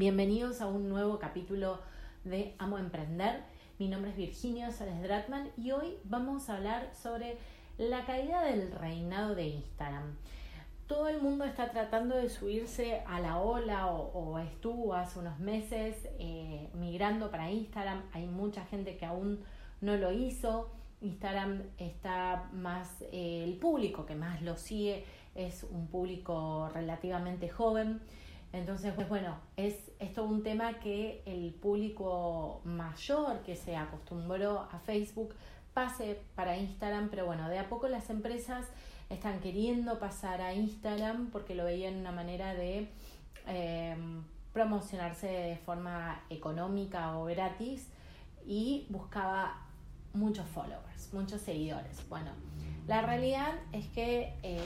Bienvenidos a un nuevo capítulo de Amo Emprender. Mi nombre es Virginia Sales Dratman y hoy vamos a hablar sobre la caída del reinado de Instagram. Todo el mundo está tratando de subirse a la ola o, estuvo hace unos meses eh, migrando para Instagram. Hay mucha gente que aún no lo hizo. Instagram está más, eh, el público que más lo sigue es un público relativamente joven. Entonces, pues bueno, es, es todo un tema que el público mayor que se acostumbró a Facebook pase para Instagram, pero bueno, de a poco las empresas están queriendo pasar a Instagram porque lo veían una manera de em, promocionarse de forma económica o gratis y buscaba muchos followers, muchos seguidores. Bueno, la realidad es que eh,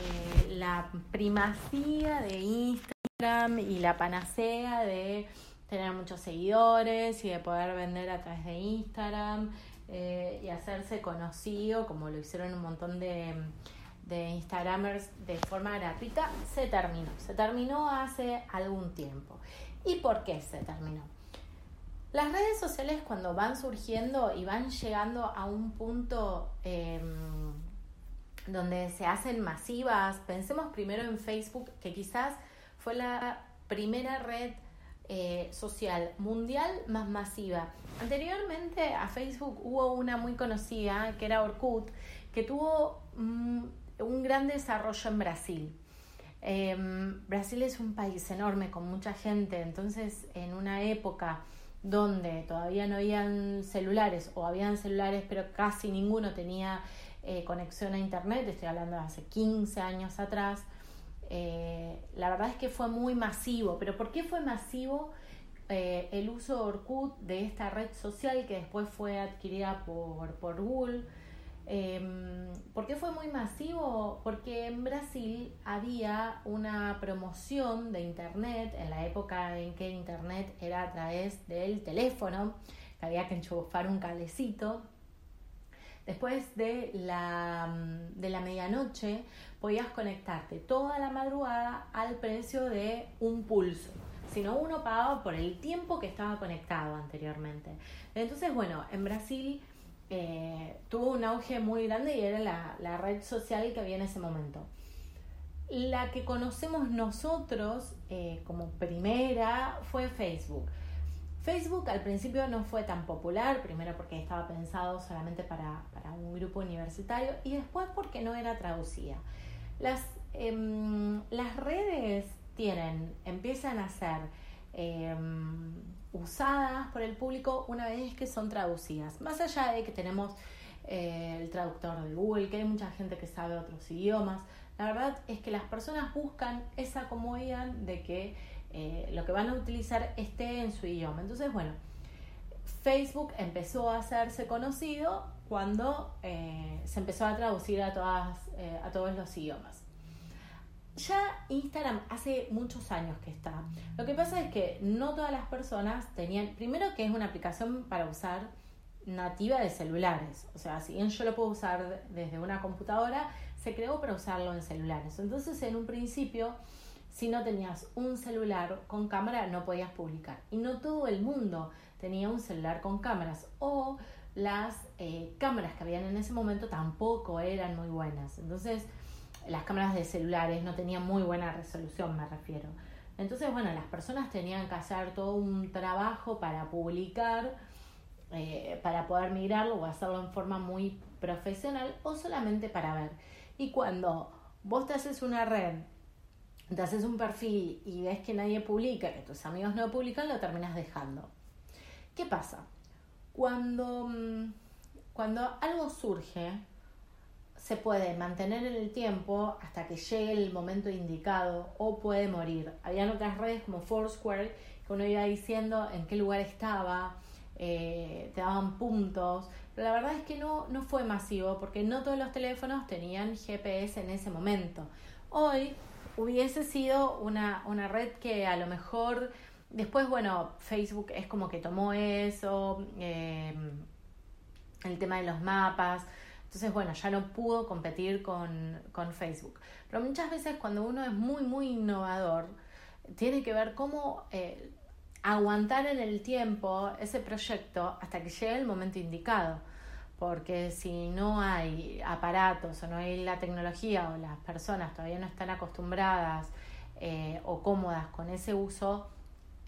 la primacía de Instagram y la panacea de tener muchos seguidores y de poder vender a través de Instagram eh, y hacerse conocido, como lo hicieron un montón de, de Instagramers de forma gratuita, se terminó. Se terminó hace algún tiempo. ¿Y por qué se terminó? Las redes sociales cuando van surgiendo y van llegando a un punto em, donde se hacen masivas, pensemos primero en Facebook, que quizás fue la primera red eh, social mundial más masiva. Anteriormente a Facebook hubo una muy conocida que era Orkut, que tuvo mm, un gran desarrollo en Brasil. Em, Brasil es un país enorme con mucha gente, entonces en una época donde todavía no habían celulares o habían celulares pero casi ninguno tenía eh, conexión a internet, estoy hablando de hace 15 años atrás, eh, la verdad es que fue muy masivo. ¿Pero por qué fue masivo eh, el uso de Orkut, de esta red social que después fue adquirida por, por Google? Em, ¿Por qué fue muy masivo? Porque en Brasil había una promoción de Internet en la época en que Internet era a través del teléfono, que había que enchufar un cablecito Después de la, de la medianoche podías conectarte toda la madrugada al precio de un pulso. Si no, uno pagaba por el tiempo que estaba conectado anteriormente. Entonces, bueno, en Brasil eh, tuvo un auge muy grande y era la, la red social que había en ese momento. La que conocemos nosotros eh, como primera fue Facebook. Facebook al principio no fue tan popular, primero porque estaba pensado solamente para, un grupo universitario y después porque no era traducida. Las, em, las redes tienen, empiezan a ser em, usadas por el público una vez que son traducidas. Más allá de que tenemos eh, el traductor de Google, que hay mucha gente que sabe otros idiomas, la verdad es que las personas buscan esa comodidad de que eh, lo que van a utilizar esté en su idioma. Entonces, bueno, Facebook empezó a hacerse conocido cuando eh, se empezó a traducir a, eh, a todos los idiomas. Ya Instagram hace muchos años que está. Lo que pasa es que no todas las personas tenían, primero que es una aplicación para usar nativa de celulares. O sea, si bien yo lo puedo usar desde una computadora, se creó para usarlo en celulares. Entonces, en un principio, si no tenías un celular con cámara no podías publicar. Y no todo el mundo tenía un celular con cámaras o las eh, cámaras que habían en ese momento tampoco eran muy buenas. Entonces las cámaras de celulares no tenían muy buena resolución, me refiero. Entonces, bueno, las personas tenían que hacer todo un trabajo para publicar, eh, para poder mirarlo o hacerlo en forma muy profesional o solamente para ver. Y cuando vos te haces una red te haces un perfil y ves que nadie publica, que tus amigos no publican, lo terminas dejando. ¿Qué pasa? Cuando, mm, cuando algo surge, se puede mantener en el tiempo hasta que llegue el momento indicado o puede morir. Habían otras redes como Foursquare que uno iba diciendo en qué lugar estaba, eh, te daban puntos, pero la verdad es que no, no fue masivo porque no todos los teléfonos tenían GPS en ese momento. Hoy hubiese sido una, una red que a lo mejor después, bueno, Facebook es como que tomó eso, em, el tema de los mapas. Entonces, bueno, ya no pudo competir con, con, Facebook. Pero muchas veces cuando uno es muy, muy innovador, tiene que ver cómo eh, aguantar en el tiempo ese proyecto hasta que llegue el momento indicado. Porque si no hay aparatos o no hay la tecnología o las personas todavía no están acostumbradas eh, o cómodas con ese uso,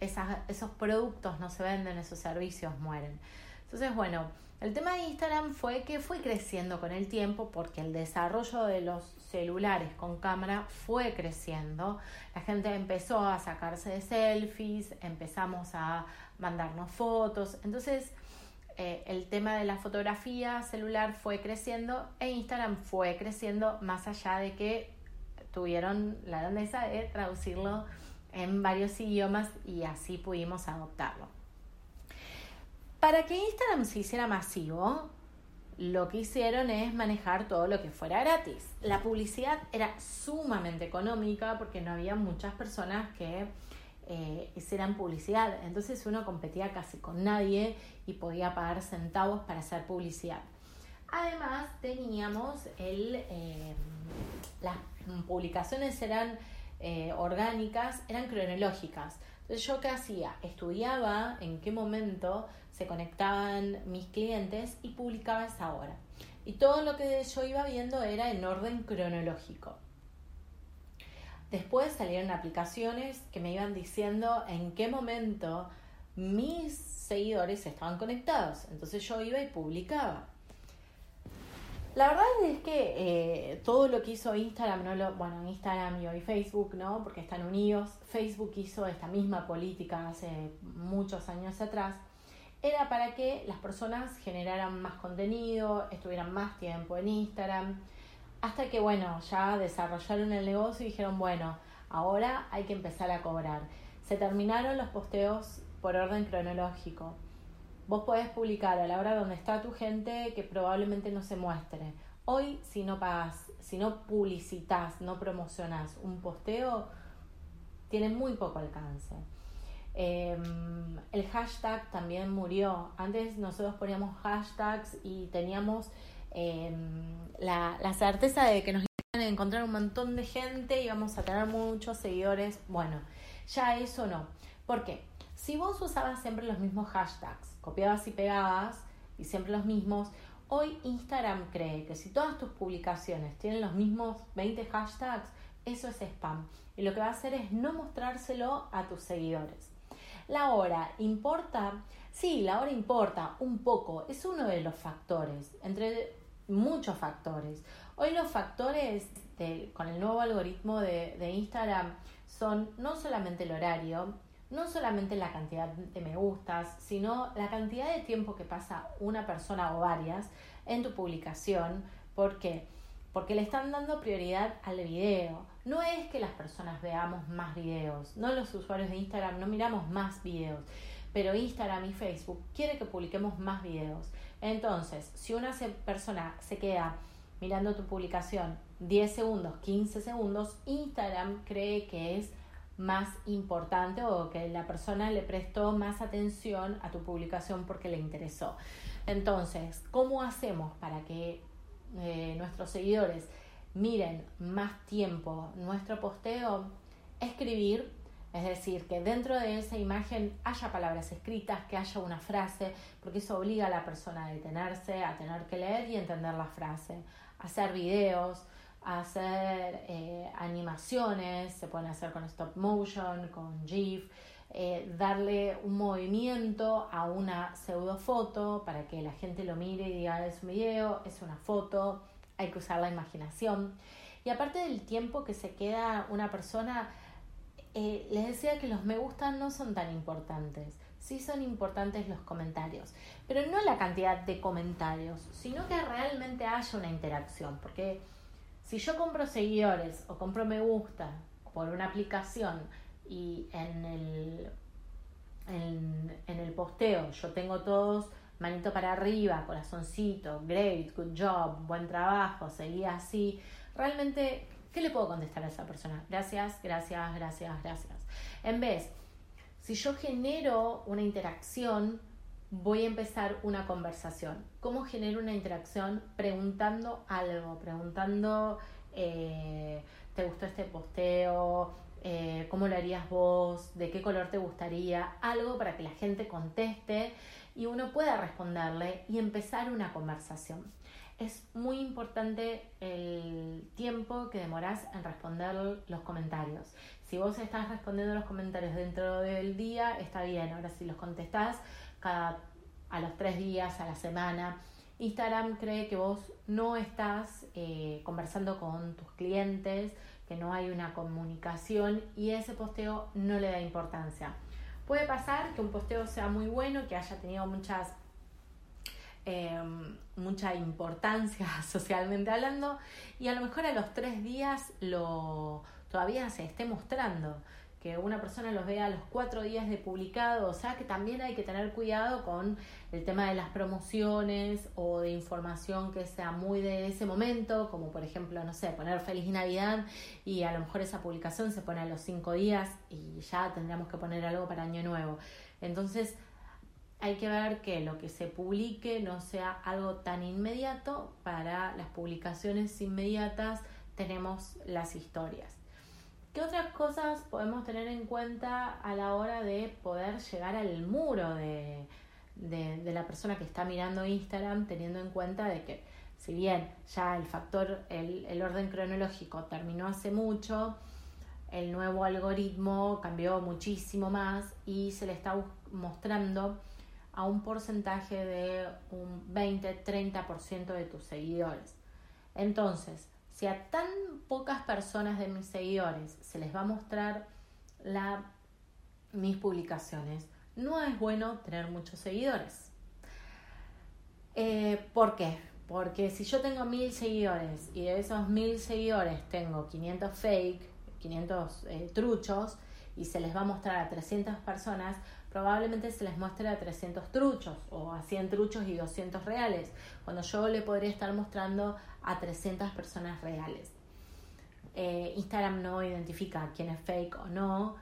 esos productos no se venden, esos servicios mueren. Entonces, bueno, el tema de Instagram fue que fue creciendo con el tiempo porque el desarrollo de los celulares con cámara fue creciendo. La gente empezó a sacarse de selfies, empezamos a mandarnos fotos. Entonces, eh, el tema de la fotografía celular fue creciendo e Instagram fue creciendo más allá de que tuvieron la grandeza de traducirlo en varios idiomas y así pudimos adoptarlo. Para que Instagram se hiciera masivo, lo que hicieron es manejar todo lo que fuera gratis. La publicidad era sumamente económica porque no había muchas personas que eh, hicieran publicidad. Entonces uno competía casi con nadie y podía pagar centavos para hacer publicidad. Además teníamos el, eh, las publicaciones eran eh, orgánicas, eran cronológicas. Entonces yo qué hacía? Estudiaba en qué momento se conectaban mis clientes y publicaba esa hora. Y todo lo que yo iba viendo era en orden cronológico. Después salieron aplicaciones que me iban diciendo en qué momento mis seguidores estaban conectados. Entonces yo iba y publicaba. La verdad es que eh, todo lo que hizo Instagram, no lo, bueno, Instagram y hoy Facebook, ¿no? Porque están unidos. Facebook hizo esta misma política hace muchos años atrás. Era para que las personas generaran más contenido, estuvieran más tiempo en Instagram. Hasta que, bueno, ya desarrollaron el negocio y dijeron, bueno, ahora hay que empezar a cobrar. Se terminaron los posteos por orden cronológico Vos podés publicar a la hora donde está tu gente que probablemente no se muestre. Hoy, si no pagas, si no publicitas, no promocionas un posteo, tiene muy poco alcance. Em, el hashtag también murió. Antes nosotros poníamos hashtags y teníamos em, la, certeza de que nos iban a encontrar un montón de gente y íbamos a tener muchos seguidores. Bueno, ya eso no. ¿Por qué? Si vos usabas siempre los mismos hashtags, copiabas y pegabas y siempre los mismos, hoy Instagram cree que si todas tus publicaciones tienen los mismos 20 hashtags, eso es spam. Y lo que va a hacer es no mostrárselo a tus seguidores. La hora importa, sí, la hora importa un poco, es uno de los factores, entre muchos factores. Hoy los factores con el nuevo algoritmo de, de Instagram son no solamente el horario, no solamente la cantidad de me gustas, sino la cantidad de tiempo que pasa una persona o varias en tu publicación. ¿Por qué? Porque le están dando prioridad al video. No es que las personas veamos más videos, no los usuarios de Instagram no miramos más videos, pero Instagram y Facebook quiere que publiquemos más videos. Entonces, si una persona se queda mirando tu publicación 10 segundos, 15 segundos, Instagram cree que es más importante o que la persona le prestó más atención a tu publicación porque le interesó. Entonces, ¿cómo hacemos para que eh, nuestros seguidores miren más tiempo nuestro posteo? Escribir, es decir, que dentro de esa imagen haya palabras escritas, que haya una frase, porque eso obliga a la persona a detenerse, a tener que leer y entender la frase. Hacer videos, hacer eh, animaciones, se pueden hacer con stop motion, con GIF, eh, darle un movimiento a una pseudo foto para que la gente lo mire y diga es un video, es una foto, hay que usar la imaginación. Y aparte del tiempo que se queda una persona, eh, les decía que los me gustan no son tan importantes. Sí son importantes los comentarios, pero no la cantidad de comentarios, sino que realmente haya una interacción, porque si yo compro seguidores o compro me gusta por una aplicación y en el, en, el posteo yo tengo todos manito para arriba, corazoncito, great, good job, buen trabajo, seguí así, realmente, ¿qué le puedo contestar a esa persona? Gracias, gracias, gracias, gracias. En vez, si yo genero una interacción, voy a empezar una conversación. ¿Cómo genero una interacción? Preguntando algo, preguntando, eh, ¿te gustó este posteo? eh, cómo lo harías vos, de qué color te gustaría, algo para que la gente conteste y uno pueda responderle y empezar una conversación. Es muy importante el tiempo que demoras en responder los comentarios. Si vos estás respondiendo los comentarios dentro del día, está bien. Ahora, si los contestás cada, a los tres días, a la semana, Instagram cree que vos no estás eh, conversando con tus clientes, que no hay una comunicación y ese posteo no le da importancia. Puede pasar que un posteo sea muy bueno, que haya tenido muchas em, mucha importancia socialmente hablando y a lo mejor a los tres días lo todavía se esté mostrando que una persona los vea a los cuatro días de publicado, o sea que también hay que tener cuidado con el tema de las promociones o de información que sea muy de ese momento, como por ejemplo, no sé, poner feliz Navidad y a lo mejor esa publicación se pone a los cinco días y ya tendríamos que poner algo para Año Nuevo. Entonces, hay que ver que lo que se publique no sea algo tan inmediato. Para las publicaciones inmediatas tenemos las historias. ¿Qué otras cosas podemos tener en cuenta a la hora de poder llegar al muro de, la persona que está mirando Instagram, teniendo en cuenta de que si bien ya el factor, el, orden cronológico terminó hace mucho, el nuevo algoritmo cambió muchísimo más y se le está mostrando a un porcentaje de un 20-30% de tus seguidores. Entonces, si a tan pocas personas de mis seguidores se les va a mostrar mis publicaciones, no es bueno tener muchos seguidores. Eh, ¿Por qué? Porque si yo tengo mil seguidores y de esos mil seguidores tengo 500 fake, 500 eh, truchos y se les va a mostrar a 300 personas, probablemente se les muestre a 300 truchos o a 100 truchos y 200 reales, cuando yo le podría estar mostrando a 300 personas reales. Eh, Instagram no identifica quién es fake o no,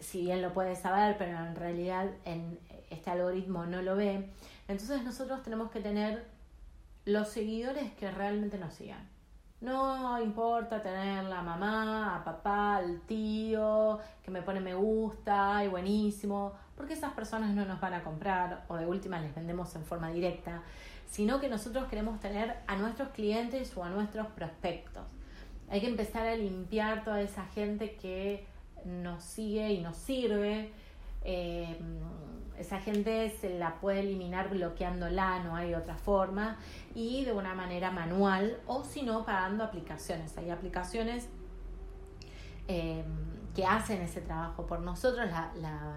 si bien lo puede saber, pero en realidad en este algoritmo no lo ve. Entonces nosotros tenemos que tener los seguidores que realmente nos sigan. No importa tener la mamá, a papá, al tío, que me pone me gusta y buenísimo, porque esas personas no nos van a comprar o de última les vendemos en forma directa, sino que nosotros queremos tener a nuestros clientes o a nuestros prospectos. Hay que empezar a limpiar toda esa gente que nos sigue y nos sirve. Eh, esa gente se la puede eliminar bloqueándola, no hay otra forma, y de una manera manual o si no pagando aplicaciones. Hay aplicaciones eh, que hacen ese trabajo por nosotros. La,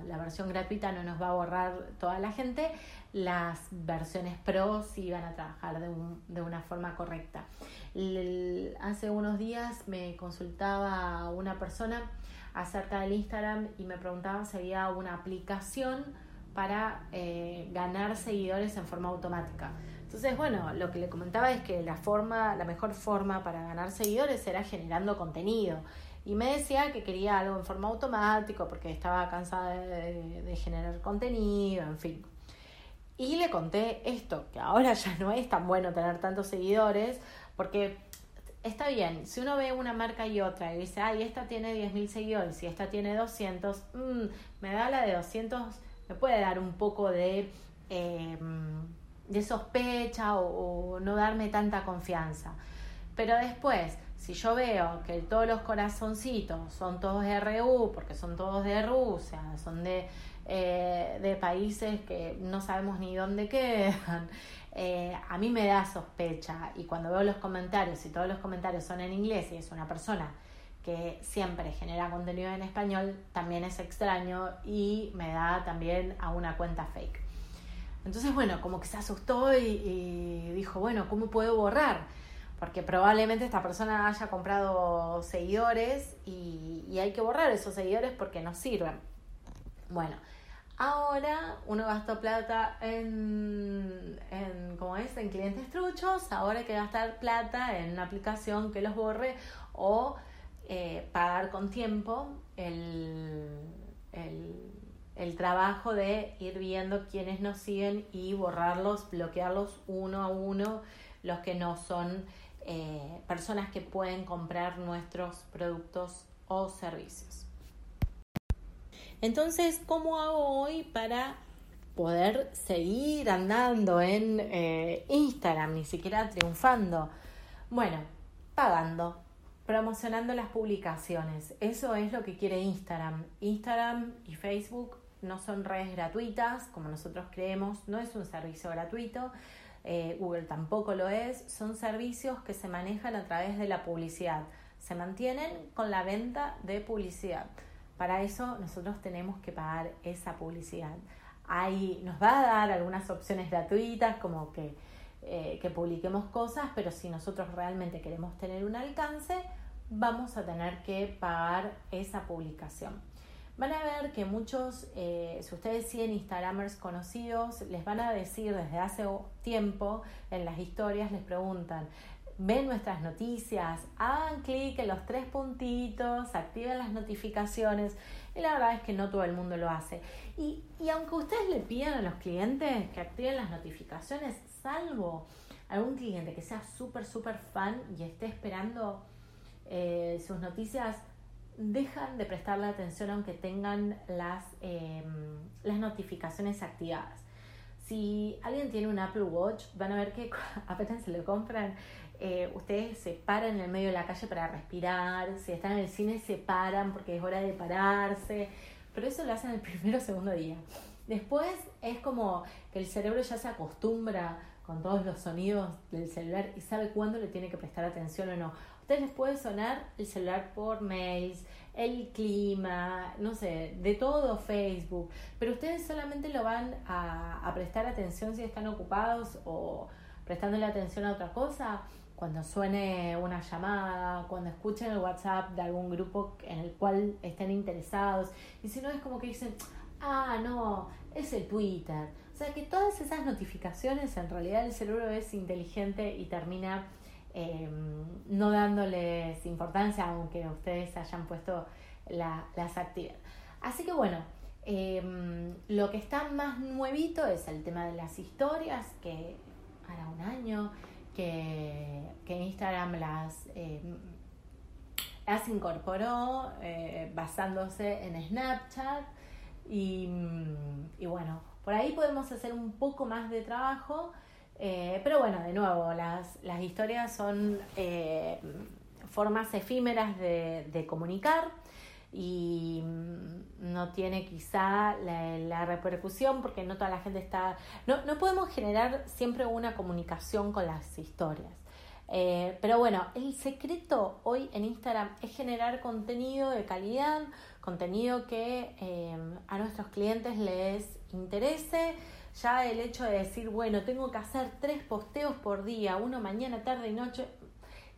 la, versión gratuita no nos va a borrar toda la gente, las versiones pro sí van a trabajar de, de una forma correcta. hace unos días me consultaba una persona acerca del Instagram y me preguntaba si había una aplicación para eh, ganar seguidores en forma automática. Entonces, bueno, lo que le comentaba es que la forma, la mejor forma para ganar seguidores era generando contenido. Y me decía que quería algo en forma automática porque estaba cansada de, generar contenido, en fin. Y le conté esto, que ahora ya no es tan bueno tener tantos seguidores, porque está bien, si uno ve una marca y otra y dice, ay, esta tiene 10.000 seguidores y esta tiene 200, mm, me da la de 200 me puede dar un poco de, em, de sospecha o, no darme tanta confianza. Pero después, si yo veo que todos los corazoncitos son todos de RU, porque son todos de Rusia, son de, eh, de países que no sabemos ni dónde quedan, eh, a mí me da sospecha. Y cuando veo los comentarios, y todos los comentarios son en inglés y es una persona que siempre genera contenido en español, también es extraño y me da también a una cuenta fake. Entonces, bueno, como que se asustó y, dijo, bueno, ¿cómo puedo borrar? Porque probablemente esta persona haya comprado seguidores y, y hay que borrar esos seguidores porque no sirven. Bueno, ahora uno gastó plata en, en, ¿cómo es? En clientes truchos, ahora hay que gastar plata en una aplicación que los borre o eh, pagar con tiempo el, el, trabajo de ir viendo quiénes nos siguen y borrarlos, bloquearlos uno a uno, los que no son eh, personas que pueden comprar nuestros productos o servicios. Entonces, ¿cómo hago hoy para poder seguir andando en eh, Instagram, ni siquiera triunfando? Bueno, pagando, promocionando las publicaciones. Eso es lo que quiere Instagram. Instagram y Facebook no son redes gratuitas, como nosotros creemos, no es un servicio gratuito. Eh, Google tampoco lo es, son servicios que se manejan a través de la publicidad, se mantienen con la venta de publicidad. Para eso nosotros tenemos que pagar esa publicidad. Ahí nos va a dar algunas opciones gratuitas como que, eh, que publiquemos cosas, pero si nosotros realmente queremos tener un alcance, vamos a tener que pagar esa publicación. Van a ver que muchos, eh, si ustedes siguen Instagramers conocidos, les van a decir desde hace tiempo en las historias, les preguntan, ven nuestras noticias, hagan clic en los tres puntitos, activen las notificaciones. Y la verdad es que no todo el mundo lo hace. Y, aunque ustedes le pidan a los clientes que activen las notificaciones, salvo algún cliente que sea súper, súper fan y esté esperando eh, sus noticias, dejan de prestarle atención aunque tengan las, em, las notificaciones activadas. Si alguien tiene un Apple Watch, van a ver que apenas se lo compran, eh, ustedes se paran en el medio de la calle para respirar, si están en el cine se paran porque es hora de pararse, pero eso lo hacen el primero o segundo día. Después es como que el cerebro ya se acostumbra con todos los sonidos del celular y sabe cuándo le tiene que prestar atención o no ustedes les puede sonar el celular por mails, el clima, no sé, de todo Facebook, pero ustedes solamente lo van a, prestar atención si están ocupados o prestándole atención a otra cosa cuando suene una llamada, cuando escuchen el WhatsApp de algún grupo en el cual estén interesados. Y si no, es como que dicen, ah, no, es el Twitter. O sea que todas esas notificaciones, en realidad el cerebro es inteligente y termina Em, no dándoles importancia, aunque ustedes hayan puesto las actividades. Así que bueno, em, lo que está más nuevito es el tema de las historias, que hará un año que, Instagram las, em, las incorporó eh, basándose en Snapchat y, y bueno, por ahí podemos hacer un poco más de trabajo eh, pero bueno, de nuevo, las, las historias son eh, formas efímeras de, comunicar y mm, no tiene quizá la, repercusión porque no toda la gente está... No, no podemos generar siempre una comunicación con las historias. Eh, pero bueno, el secreto hoy en Instagram es generar contenido de calidad, contenido que a nuestros clientes les interese ya el hecho de decir, bueno, tengo que hacer tres posteos por día, uno mañana, tarde y noche,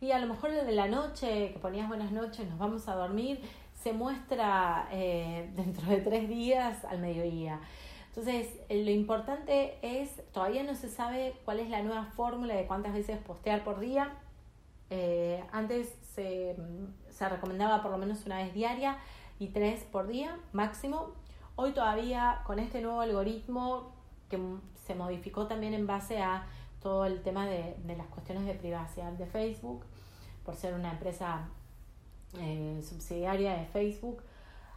y a lo mejor el de la noche, que ponías buenas noches, nos vamos a dormir, se muestra eh, dentro de tres días al mediodía. Entonces, lo importante es, todavía no se sabe cuál es la nueva fórmula de cuántas veces postear por día. Eh, antes se, se recomendaba por lo menos una vez diaria y tres por día máximo. Hoy todavía con este nuevo algoritmo que se modificó también en base a todo el tema de, las cuestiones de privacidad de Facebook, por ser una empresa eh, subsidiaria de Facebook.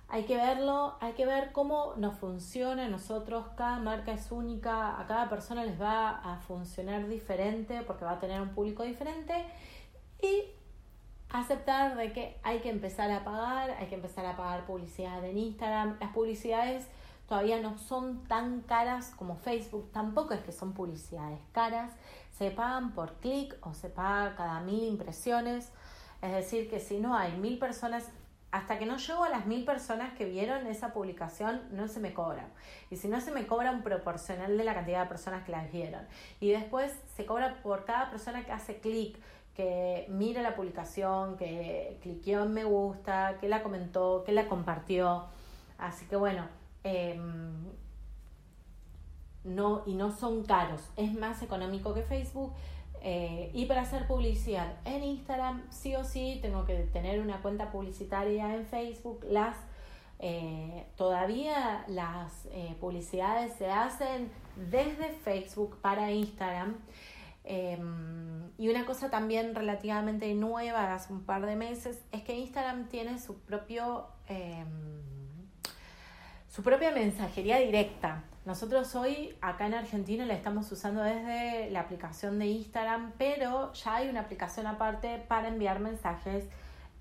Hay que verlo, hay que ver cómo nos funciona a nosotros, cada marca es única, a cada persona les va a funcionar diferente porque va a tener un público diferente y aceptar de que hay que empezar a pagar, hay que empezar a pagar publicidad en Instagram. Las publicidades todavía no son tan caras como Facebook, tampoco es que son publicidades caras, se pagan por clic o se paga cada mil impresiones, es decir, que si no hay mil personas, hasta que no llego a las mil personas que vieron esa publicación, no se me cobra. Y si no, se me cobra un proporcional de la cantidad de personas que las vieron. Y después se cobra por cada persona que hace clic, que mira la publicación, que cliqueó en me gusta, que la comentó, que la compartió. Así que bueno, Em, no, y no son caros, es más económico que Facebook. Eh, y para hacer publicidad en Instagram, sí o sí, tengo que tener una cuenta publicitaria en Facebook. Las eh, todavía las eh, publicidades se hacen desde Facebook para Instagram. Em, y una cosa también relativamente nueva hace un par de meses es que Instagram tiene su propio em, su propia mensajería directa. Nosotros hoy acá en Argentina la estamos usando desde la aplicación de Instagram, pero ya hay una aplicación aparte para enviar mensajes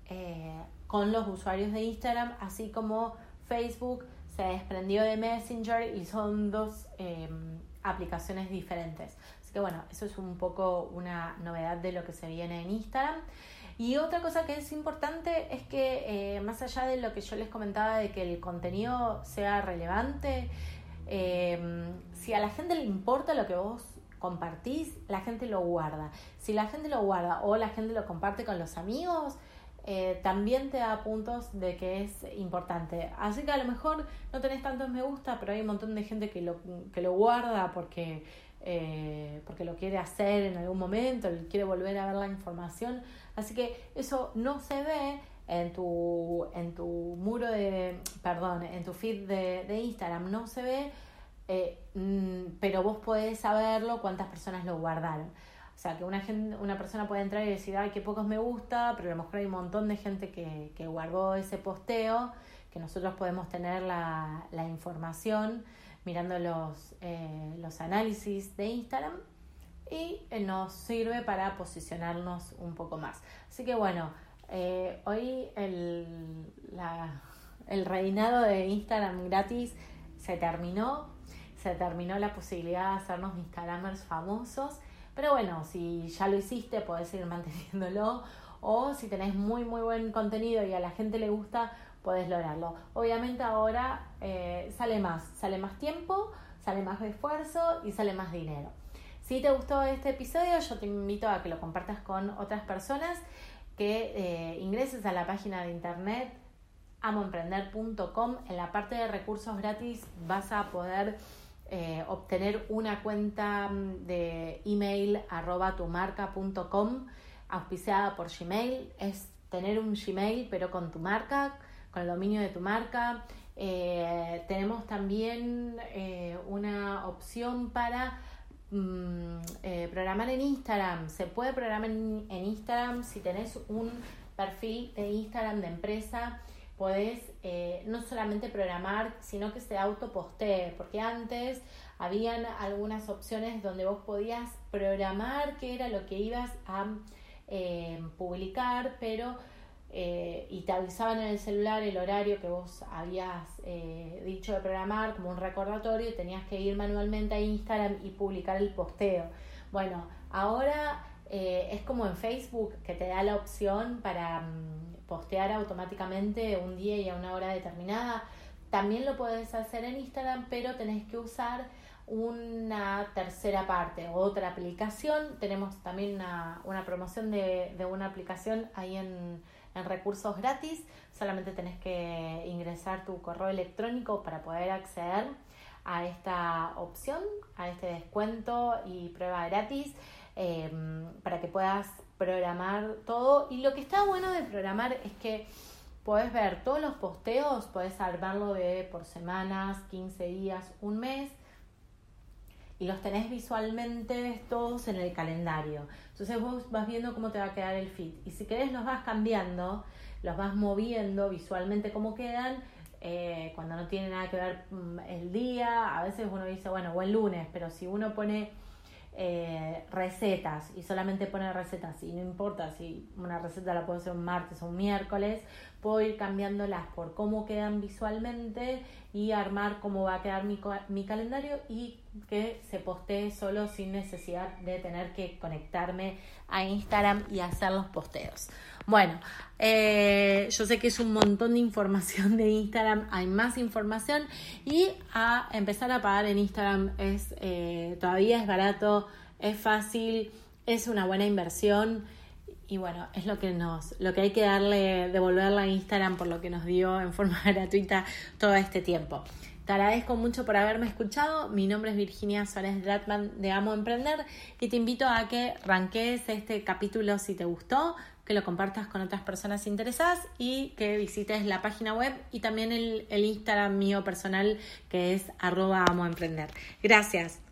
eh, con los usuarios de Instagram, así como Facebook se desprendió de Messenger y son dos eh, aplicaciones diferentes. Así que bueno, eso es un poco una novedad de lo que se viene en Instagram. Y otra cosa que es importante es que eh, más allá de lo que yo les comentaba de que el contenido sea relevante, eh, si a la gente le importa lo que vos compartís, la gente lo guarda. Si la gente lo guarda o la gente lo comparte con los amigos, eh, también te da puntos de que es importante. Así que a lo mejor no tenés tantos me gusta, pero hay un montón de gente que lo, que lo guarda porque, eh, porque lo quiere hacer en algún momento, quiere volver a ver la información. Así que eso no se ve en tu, en tu muro de, perdón, en tu feed de, de Instagram, no se ve, eh, mm, pero vos podés saberlo cuántas personas lo guardaron. O sea, que una, gente, una persona puede entrar y decir, ay, qué pocos me gusta, pero a lo mejor hay un montón de gente que, que guardó ese posteo, que nosotros podemos tener la, la información mirando los, eh, los análisis de Instagram y eh, nos sirve para posicionarnos un poco más. Así que bueno, eh, hoy el, la, el reinado de Instagram gratis se terminó, se terminó la posibilidad de hacernos Instagramers famosos pero bueno, si ya lo hiciste, podés seguir manteniéndolo. O si tenés muy, muy buen contenido y a la gente le gusta, podés lograrlo. Obviamente ahora eh, sale más, sale más tiempo, sale más esfuerzo y sale más dinero. Si te gustó este episodio, yo te invito a que lo compartas con otras personas, que eh, ingreses a la página de internet amoemprender.com. En la parte de recursos gratis vas a poder eh, obtener una cuenta mm, de email arroba tumarca.com auspiciada por Gmail. Es tener un Gmail pero con tu marca, con el dominio de tu marca. Eh, tenemos también eh, una opción para mm, programar en Instagram. Se puede programar en, Instagram si tenés un perfil de Instagram de empresa podés eh, no solamente programar, sino que se autopostee, porque antes habían algunas opciones donde vos podías programar qué era lo que ibas a eh, publicar, pero eh, y te avisaban en el celular el horario que vos habías dicho de programar como un recordatorio y tenías que ir manualmente a Instagram y publicar el posteo. Bueno, ahora es como en Facebook que te da la opción para mm, postear automáticamente un día y a una hora determinada. También lo puedes hacer en Instagram, pero tenés que usar una tercera parte, otra aplicación. Tenemos también una, una promoción de, de, una aplicación ahí en, en, recursos gratis. Solamente tenés que ingresar tu correo electrónico para poder acceder a esta opción, a este descuento y prueba gratis, eh, para que puedas programar todo. Y lo que está bueno de programar es que puedes ver todos los posteos, puedes armarlo de por semanas, 15 días, un mes. Los tenés visualmente todos en el calendario. Entonces vos vas viendo cómo te va a quedar el feed. Y si querés los vas cambiando, los vas moviendo visualmente cómo quedan. Eh, cuando no tiene nada que ver mm, el día, a veces uno dice, bueno, el lunes, pero si uno pone eh, recetas y solamente pone recetas y no importa si una receta la puedo hacer un martes o un miércoles, puedo ir cambiándolas por cómo quedan visualmente y armar cómo va a quedar mi, mi calendario y que se postee solo sin necesidad de tener que conectarme a Instagram y hacer los posteos. Bueno, eh, yo sé que es un montón de información de Instagram, hay más información y a empezar a pagar en Instagram es eh, todavía es barato, es fácil, es una buena inversión y bueno, es lo que nos, lo que hay que darle, devolverle a Instagram por lo que nos dio en forma gratuita todo este tiempo. Te agradezco mucho por haberme escuchado. Mi nombre es Virginia Suárez Dratman de Amo Emprender y te invito a que ranques este capítulo si te gustó, que lo compartas con otras personas interesadas y que visites la página web y también el, el Instagram mío personal que es arroba Amo Emprender. Gracias.